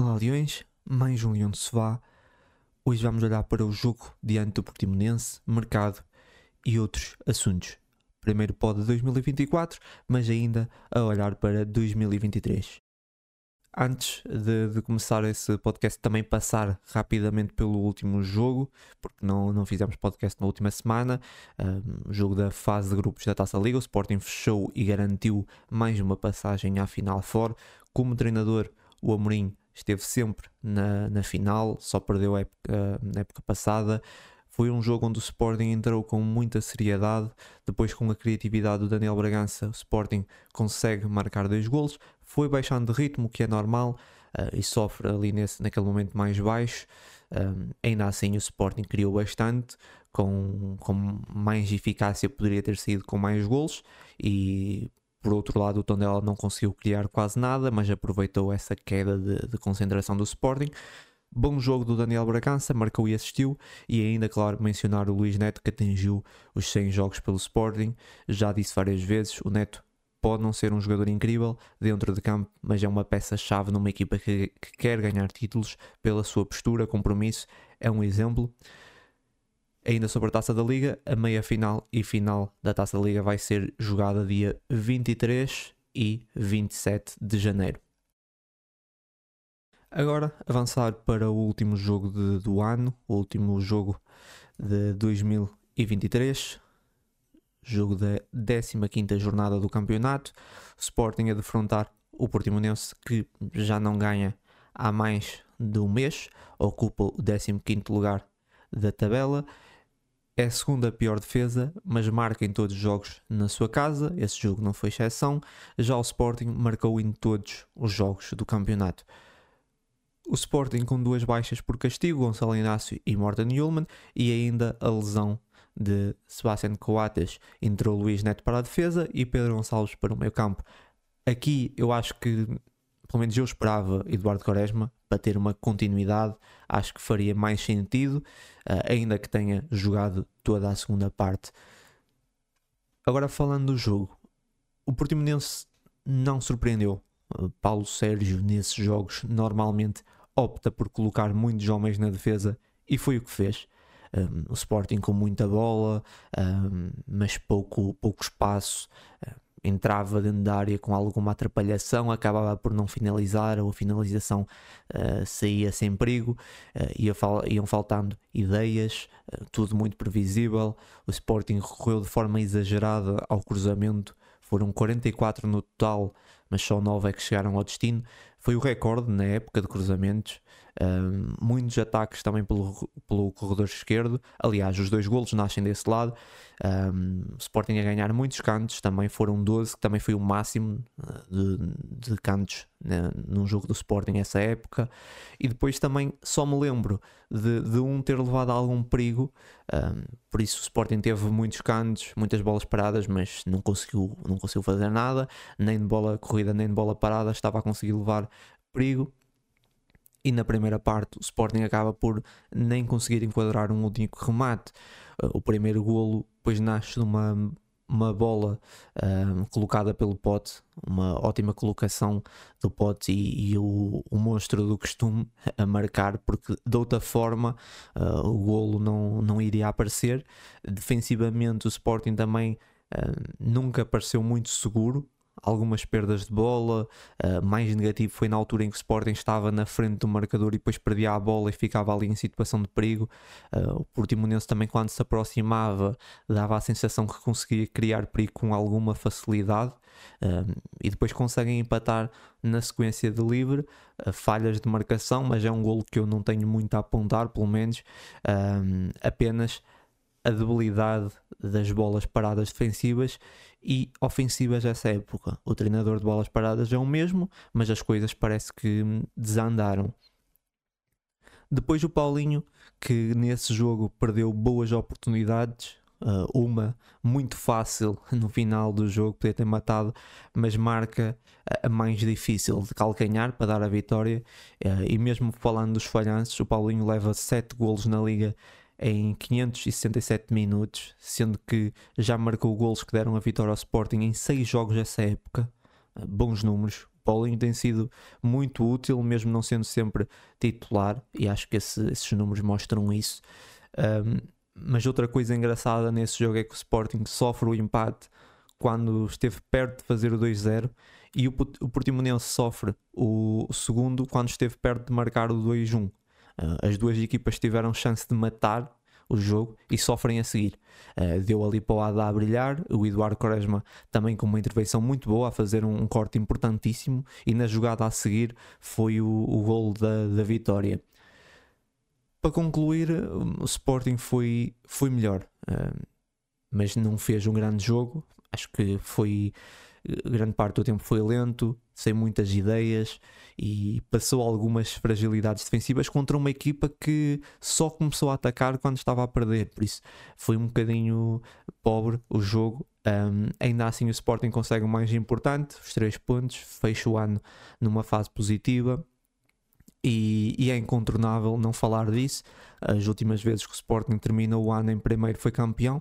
Olá Leões, mais um Leão de Sofá. Hoje vamos olhar para o jogo diante do Portimonense, mercado e outros assuntos. Primeiro pode 2024, mas ainda a olhar para 2023. Antes de, de, começar esse podcast, também passar rapidamente pelo último jogo, porque não, não fizemos podcast na última semana. Um, jogo da fase de grupos da Taça Liga. O Sporting fechou e garantiu mais uma passagem à final fora. Como treinador, o Amorim esteve sempre na, na final, só perdeu a época, na época passada. Foi um jogo onde o Sporting entrou com muita seriedade. Depois, com a criatividade do Daniel Bragança, o Sporting consegue marcar dois golos. Foi baixando de ritmo, o que é normal, uh, e sofre ali nesse, naquele momento mais baixo. Um, ainda assim, o Sporting criou bastante, com, com mais eficácia, poderia ter saído com mais golos. E por outro lado, o Tondela não conseguiu criar quase nada, mas aproveitou essa queda de, de concentração do Sporting. Bom jogo do Daniel Bragança, marcou e assistiu. E ainda, claro, mencionar o Luís Neto que atingiu os 100 jogos pelo Sporting. Já disse várias vezes, o Neto pode não ser um jogador incrível dentro de campo, mas é uma peça-chave numa equipa que, que, quer ganhar títulos pela sua postura, compromisso. É um exemplo. Ainda sobre a Taça da Liga, a meia final e final da Taça da Liga vai ser jogada dia 23 e 27 de janeiro. Agora, avançar para o último jogo de, do ano, o último jogo de 2023, jogo da 15 jornada do campeonato. Sporting a defrontar o Portimonense, que já não ganha há mais de um mês, ocupa o 15 lugar da tabela é a segunda pior defesa, mas marca em todos os jogos na sua casa. Esse jogo não foi exceção. Já o Sporting marcou em todos os jogos do campeonato. O Sporting com duas baixas por castigo, Gonçalo Inácio e Morten Ullmann, e ainda a lesão de Sebastián Coates. Entrou Luís Neto para a defesa e Pedro Gonçalves para o meio campo. Aqui eu acho que, pelo menos eu esperava Eduardo Quaresma para ter uma continuidade, acho que faria mais sentido, uh, ainda que tenha jogado toda a segunda parte. Agora falando do jogo, o Portimonense não surpreendeu. Uh, Paulo Sérgio nesses jogos normalmente opta por colocar muitos homens na defesa e foi o que fez. Um, o Sporting com muita bola, um, mas pouco, pouco espaço. Uh, entrava dentro da área com alguma atrapalhação, acabava por não finalizar, ou a finalização uh, saía sem perigo, uh, ia fal iam faltando ideias, uh, tudo muito previsível. O Sporting recorreu de forma exagerada ao cruzamento, foram 44 no total, mas só 9 é que chegaram ao destino. Foi o recorde na época de cruzamentos. Muitos ataques também pelo, pelo corredor esquerdo. Aliás, os dois golos nascem desse lado. Um, Sporting a ganhar muitos cantos, também foram 12, que também foi o máximo ah, de, de cantos né, num jogo do Sporting essa época. E depois também só me lembro de, de um ter levado a algum perigo, um, por isso o Sporting teve muitos cantos, muitas bolas paradas, mas não conseguiu, não conseguiu fazer nada, nem de bola corrida, nem de bola parada, estava a conseguir levar perigo e na primeira parte o Sporting acaba por nem conseguir enquadrar um único remate. Uh, o primeiro golo depois nasce de uma, uma bola uh, colocada pelo Pote, uma ótima colocação do Pote e, e o, o, monstro do costume a marcar, porque de outra forma uh, o golo não, não iria aparecer. Defensivamente o Sporting também nunca pareceu muito seguro, algumas perdas de bola. Uh, mais negativo foi na altura em que o Sporting estava na frente do marcador e depois perdia a bola e ficava ali em situação de perigo. Uh, o Portimonense também, quando se aproximava, dava a sensação que conseguia criar perigo com alguma facilidade. Uh, e depois conseguem empatar na sequência de livre, falhas de marcação, mas é um golo que eu não tenho muito a apontar, pelo menos apenas a debilidade das bolas paradas defensivas e ofensivas dessa época. O treinador de bolas paradas é o mesmo, mas as coisas parece que desandaram. Depois o Paulinho, que nesse jogo perdeu boas oportunidades, uh, uma muito fácil no final do jogo, podia ter matado, mas marca a mais difícil de calcanhar para dar a vitória. Uh, e mesmo falando dos falhanços, o Paulinho leva 7 golos na liga em 567 minutos, sendo que já marcou golos que deram a vitória ao Sporting em 6 jogos dessa época. bons números. Paulinho tem sido muito útil, mesmo não sendo sempre titular, e acho que esse, esses números mostram isso. Um, mas outra coisa engraçada nesse jogo é que o Sporting sofre o empate quando esteve perto de fazer o 2-0 e o, o Portimonense sofre o segundo quando esteve perto de marcar o 2-1. Uh, as duas equipas tiveram chance de matar o jogo e sofrem a seguir. Uh, deu ali para o Ada a brilhar, o Eduardo Quaresma também com uma intervenção muito boa, a fazer um, um corte importantíssimo, e na jogada a seguir foi o, o gol da, da vitória. Para concluir, o Sporting foi, foi melhor, uh, mas não fez um grande jogo. Acho que foi grande parte do tempo foi lento, sem muitas ideias e passou algumas fragilidades defensivas contra uma equipa que só começou a atacar quando estava a perder. Por isso foi um bocadinho pobre o jogo. Um, ainda assim, o Sporting consegue o mais importante, os três pontos, fecha o ano numa fase positiva. E, e, é incontornável não falar disso. As últimas vezes que o Sporting termina o ano em primeiro foi campeão.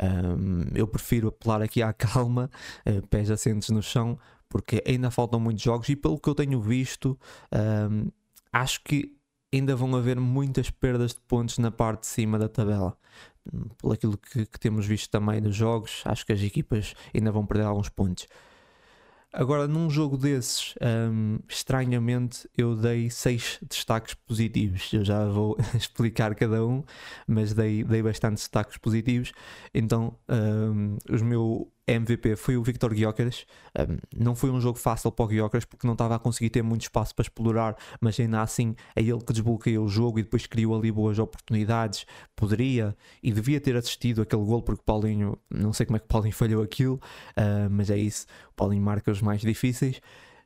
Um, eu prefiro apelar aqui à calma, uh, pés assentes no chão, porque ainda faltam muitos jogos e pelo que eu tenho visto, um, acho que ainda vão haver muitas perdas de pontos na parte de cima da tabela. Por aquilo que, que temos visto também nos jogos, acho que as equipas ainda vão perder alguns pontos. Agora, num jogo desses, um, estranhamente, eu dei seis destaques positivos. Eu já vou explicar cada um, mas dei, dei bastante destaques positivos. Então, um, os meu MVP foi o Victor Gyökeres. Um, não foi um jogo fácil para o Gyökeres porque não estava a conseguir ter muito espaço para explorar, mas ainda assim é ele que desbloqueou o jogo e depois criou ali boas oportunidades. Poderia e devia ter assistido aquele gol porque Paulinho, não sei como é que Paulinho falhou aquilo, uh, mas é isso. Paulinho marca os mais difíceis.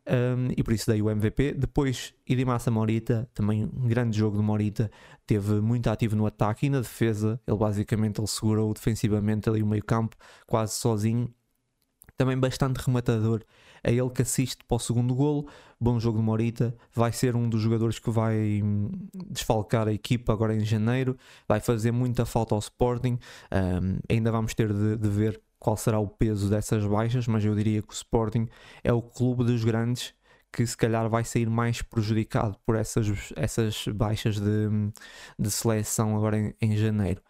Um, e por isso dei o MVP. Depois, Idimassa Morita, também um grande jogo de Morita, teve muito ativo no ataque e na defesa. Ele basicamente ele segurou defensivamente ali o meio campo, quase sozinho. Também bastante rematador. É ele que assiste para o segundo golo. Bom jogo de Morita. Vai ser um dos jogadores que vai hum, desfalcar a equipa agora em janeiro. Vai fazer muita falta ao Sporting. Um, ainda vamos ter de, de ver qual será o peso dessas baixas, mas eu diria que o Sporting é o clube dos grandes que se calhar vai sair mais prejudicado por essas, essas baixas de, de seleção agora em, em janeiro.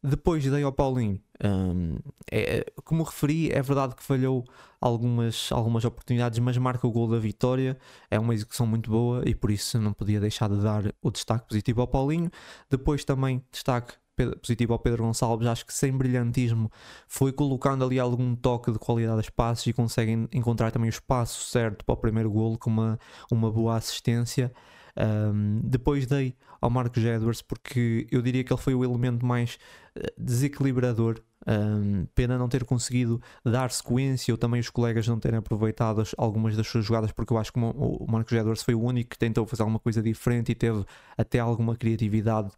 Depois dei ao Paulinho, um, é, como referi, é verdade que falhou algumas, algumas oportunidades, mas marca o gol da vitória. É uma execução muito boa e por isso não podia deixar de dar o destaque positivo ao Paulinho. Depois também destaque positivo ao Pedro Gonçalves, acho que sem brilhantismo foi colocando ali algum toque de qualidade de passos e conseguem encontrar também o espaço certo para o primeiro golo com uma, uma boa assistência. Um, depois dei ao Marcos Edwards porque eu diria que ele foi o elemento mais eh, desequilibrador um, pena não ter conseguido dar sequência ou também os colegas não terem aproveitado algumas das suas jogadas, porque eu acho que o Marcos Edwards foi o único que tentou fazer alguma coisa diferente e teve até alguma criatividade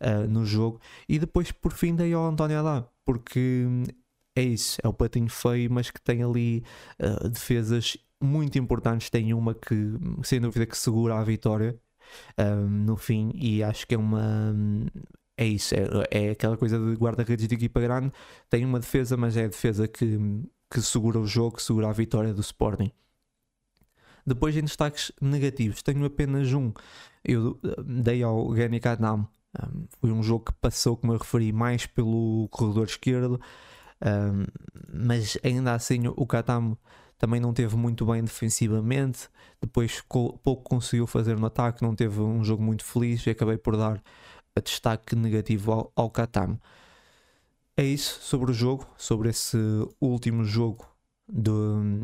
uh, no jogo. E depois, por fim, dei ao António Adá, porque é isso, é o patinho feio, mas que tem ali uh, defesas muito importantes. Tem uma que, sem dúvida, que segura a vitória. Um, no fim, e acho que é uma é isso, é, é aquela coisa de guarda-redes de equipa grande, tem uma defesa, mas é a defesa que, que segura o jogo, que segura a vitória do Sporting. Depois em destaques negativos, tenho apenas um. Eu eh, dei ao Gani Kadam. Um, foi um jogo que passou, como eu referi, mais pelo corredor esquerdo, um, mas ainda assim o Katam também não teve muito bem defensivamente. Depois pouco conseguiu fazer no ataque, não teve um jogo muito feliz e acabei por dar destaque negativo ao, ao. É isso sobre o jogo, sobre esse último jogo do,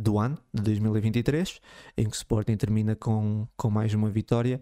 do ano, de 2023, em que o Sporting termina com, com mais uma vitória.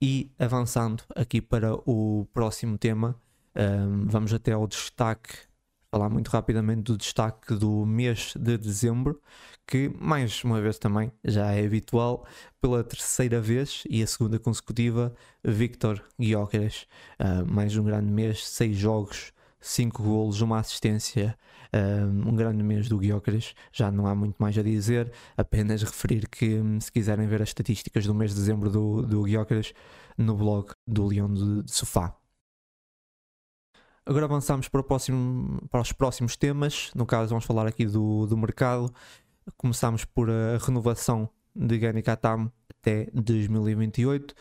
E avançando aqui para o próximo tema, um, vamos até ao destaque falar muito rapidamente do destaque do mês de dezembro, que mais uma vez também já é habitual, pela terceira vez e a segunda consecutiva, Victor Gyökeres. Uh, mais um grande mês, seis jogos, cinco golos, uma assistência, uh, um grande mês do Gyökeres. Já não há muito mais a dizer, apenas referir que hum, se quiserem ver as estatísticas do mês de dezembro do, do Gyökeres, no blog do Leão de Sofá. Agora avançamos para, próximo, para, os próximos temas. No caso, vamos falar aqui do, do mercado. Começamos por a renovação de Gani Katamo até 2028.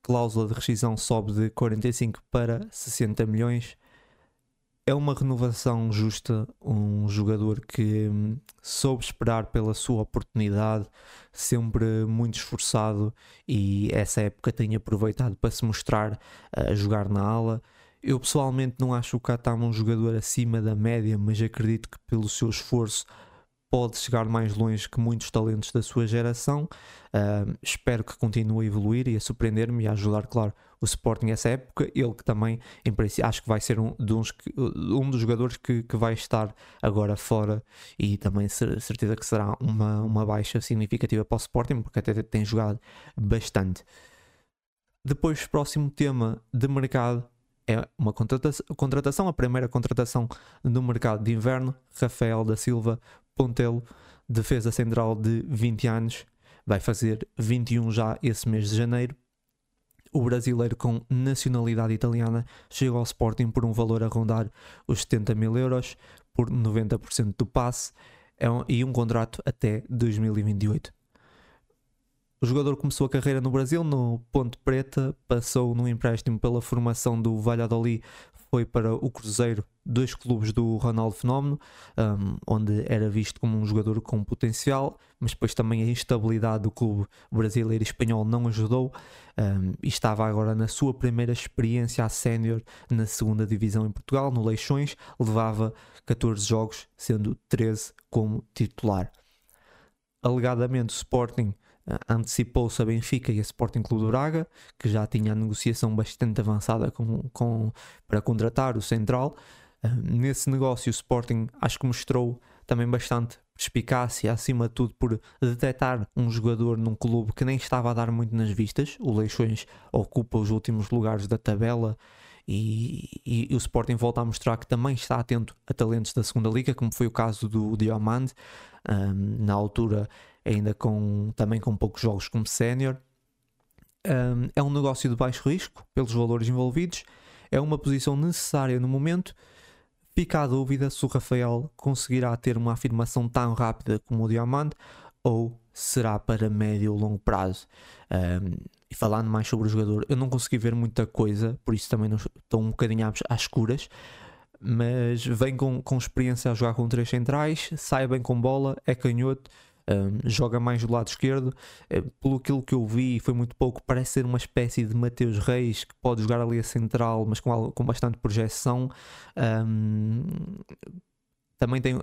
Cláusula de rescisão sobe de 45 para 60 milhões. É uma renovação justa, um jogador que hum, soube esperar pela sua oportunidade, sempre muito esforçado e essa época tem aproveitado para se mostrar a jogar na ala. Eu pessoalmente não acho o Katama um jogador acima da média, mas acredito que pelo seu esforço pode chegar mais longe que muitos talentos da sua geração. Uh, espero que continue a evoluir e a surpreender-me e a ajudar, claro, o Sporting nessa época. Ele que também, em princípio, acho que vai ser um, uns, um dos jogadores que, que vai estar agora fora e também certeza que será uma, uma baixa significativa para o Sporting, porque até tem jogado bastante. Depois, próximo tema de mercado é uma contratação, a primeira contratação no mercado de inverno. Rafael da Silva Pontelo, defesa central de 20 anos, vai fazer 21 já esse mês de janeiro. O brasileiro com nacionalidade italiana chega ao Sporting por um valor a rondar os 70 mil euros, por 90% do passe, é um, e um contrato até 2028. O jogador começou a carreira no Brasil, no Ponte Preta, passou num empréstimo pela formação do Valladolid, foi para o Cruzeiro, dois clubes do Ronaldo Fenómeno, um, onde era visto como um jogador com potencial, mas depois também a instabilidade do clube brasileiro e espanhol não ajudou um, e estava agora na sua primeira experiência a sénior na segunda divisão em Portugal, no Leixões, levava 14 jogos, sendo 13 como titular. Alegadamente o Sporting antecipou-se a Benfica e a Sporting Clube de Braga, que já tinha a negociação bastante avançada com, com, para contratar o Central. Uh, nesse negócio, o Sporting acho que mostrou também bastante perspicácia, acima de tudo, por detectar um jogador num clube que nem estava a dar muito nas vistas. O Leixões ocupa os últimos lugares da tabela. E, e, e, o Sporting volta a mostrar que também está atento a talentos da segunda liga, como foi o caso do Diamante. Um, na altura ainda com, também com poucos jogos como sénior. Um, é um negócio de baixo risco, pelos valores envolvidos, é uma posição necessária no momento. Fica a dúvida se o Rafael conseguirá ter uma afirmação tão rápida como o Diamante ou será para médio ou longo prazo. Um, e falando mais sobre o jogador, eu não consegui ver muita coisa, por isso também estou um bocadinho às escuras. Mas vem com, com experiência a jogar com três centrais, sai bem com bola, é canhoto, joga mais do lado esquerdo. Uh, pelo aquilo que eu vi, foi muito pouco. Parece ser uma espécie de Mateus Reis que pode jogar ali a central, mas com, com bastante projeção. Um, também tem,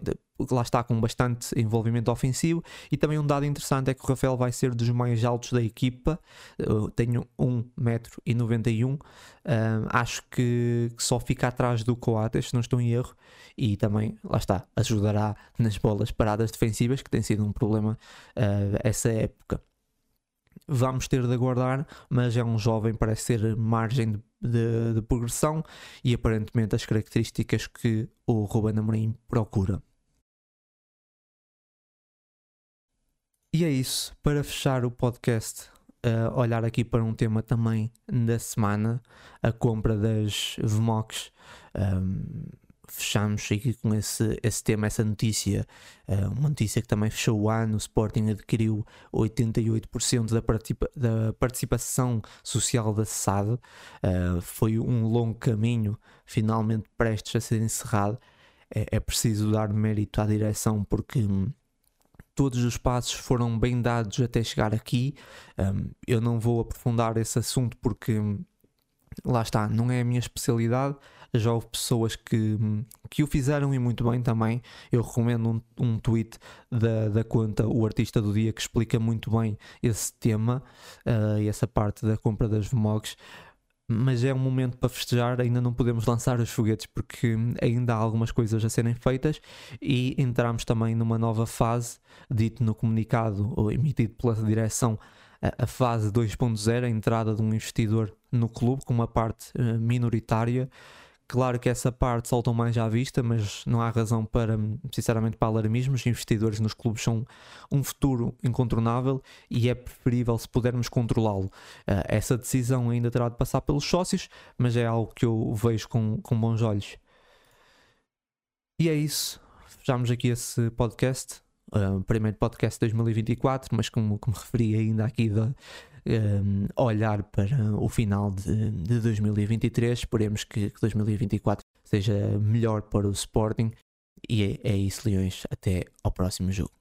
lá está, com bastante envolvimento ofensivo. E também um dado interessante é que o Rafael vai ser dos mais altos da equipa. Tenho 1,91m. Um, acho que, só fica atrás do Coates, se não estou em erro. E também, lá está, ajudará nas bolas paradas defensivas, que tem sido um problema uh, essa época vamos ter de aguardar, mas é um jovem, parece ser margem de, de, de, progressão e aparentemente as características que o Ruben Amorim procura. E é isso, para fechar o podcast, uh, olhar aqui para um tema também da semana, a compra das VMOCs. Um, fechamos aqui com esse, esse tema, essa notícia, uh, uma notícia que também fechou o ano, o Sporting adquiriu 88% da, participa da participação social da SAD, uh, foi um longo caminho, finalmente prestes a ser encerrado, é, é preciso dar mérito à direção porque... Hum, todos os passos foram bem dados até chegar aqui. Um, eu não vou aprofundar esse assunto porque hum, lá está, não é a minha especialidade já houve pessoas que, que o fizeram e muito bem também. Eu recomendo um, um tweet da, da conta O Artista do Dia que explica muito bem esse tema uh, e essa parte da compra das VMOGs. Mas é um momento para festejar, ainda não podemos lançar os foguetes porque ainda há algumas coisas a serem feitas e entramos também numa nova fase, dito no comunicado ou emitido pela direção a fase 2.0, a entrada de um investidor no clube com uma parte uh, minoritária Claro que essa parte saltam mais à vista, mas não há razão para, sinceramente, para alarmismos. Investidores nos clubes são um futuro incontornável e é preferível se pudermos controlá-lo. Uh, essa decisão ainda terá de passar pelos sócios, mas é algo que eu vejo com, com bons olhos. E é isso. Fechamos aqui esse podcast. uh, primeiro podcast 2024, mas como, como referi ainda aqui de, um, olhar para o final de, de 2023, esperemos que, que 2024 seja melhor para o Sporting. E é, é isso Leões, até ao próximo jogo.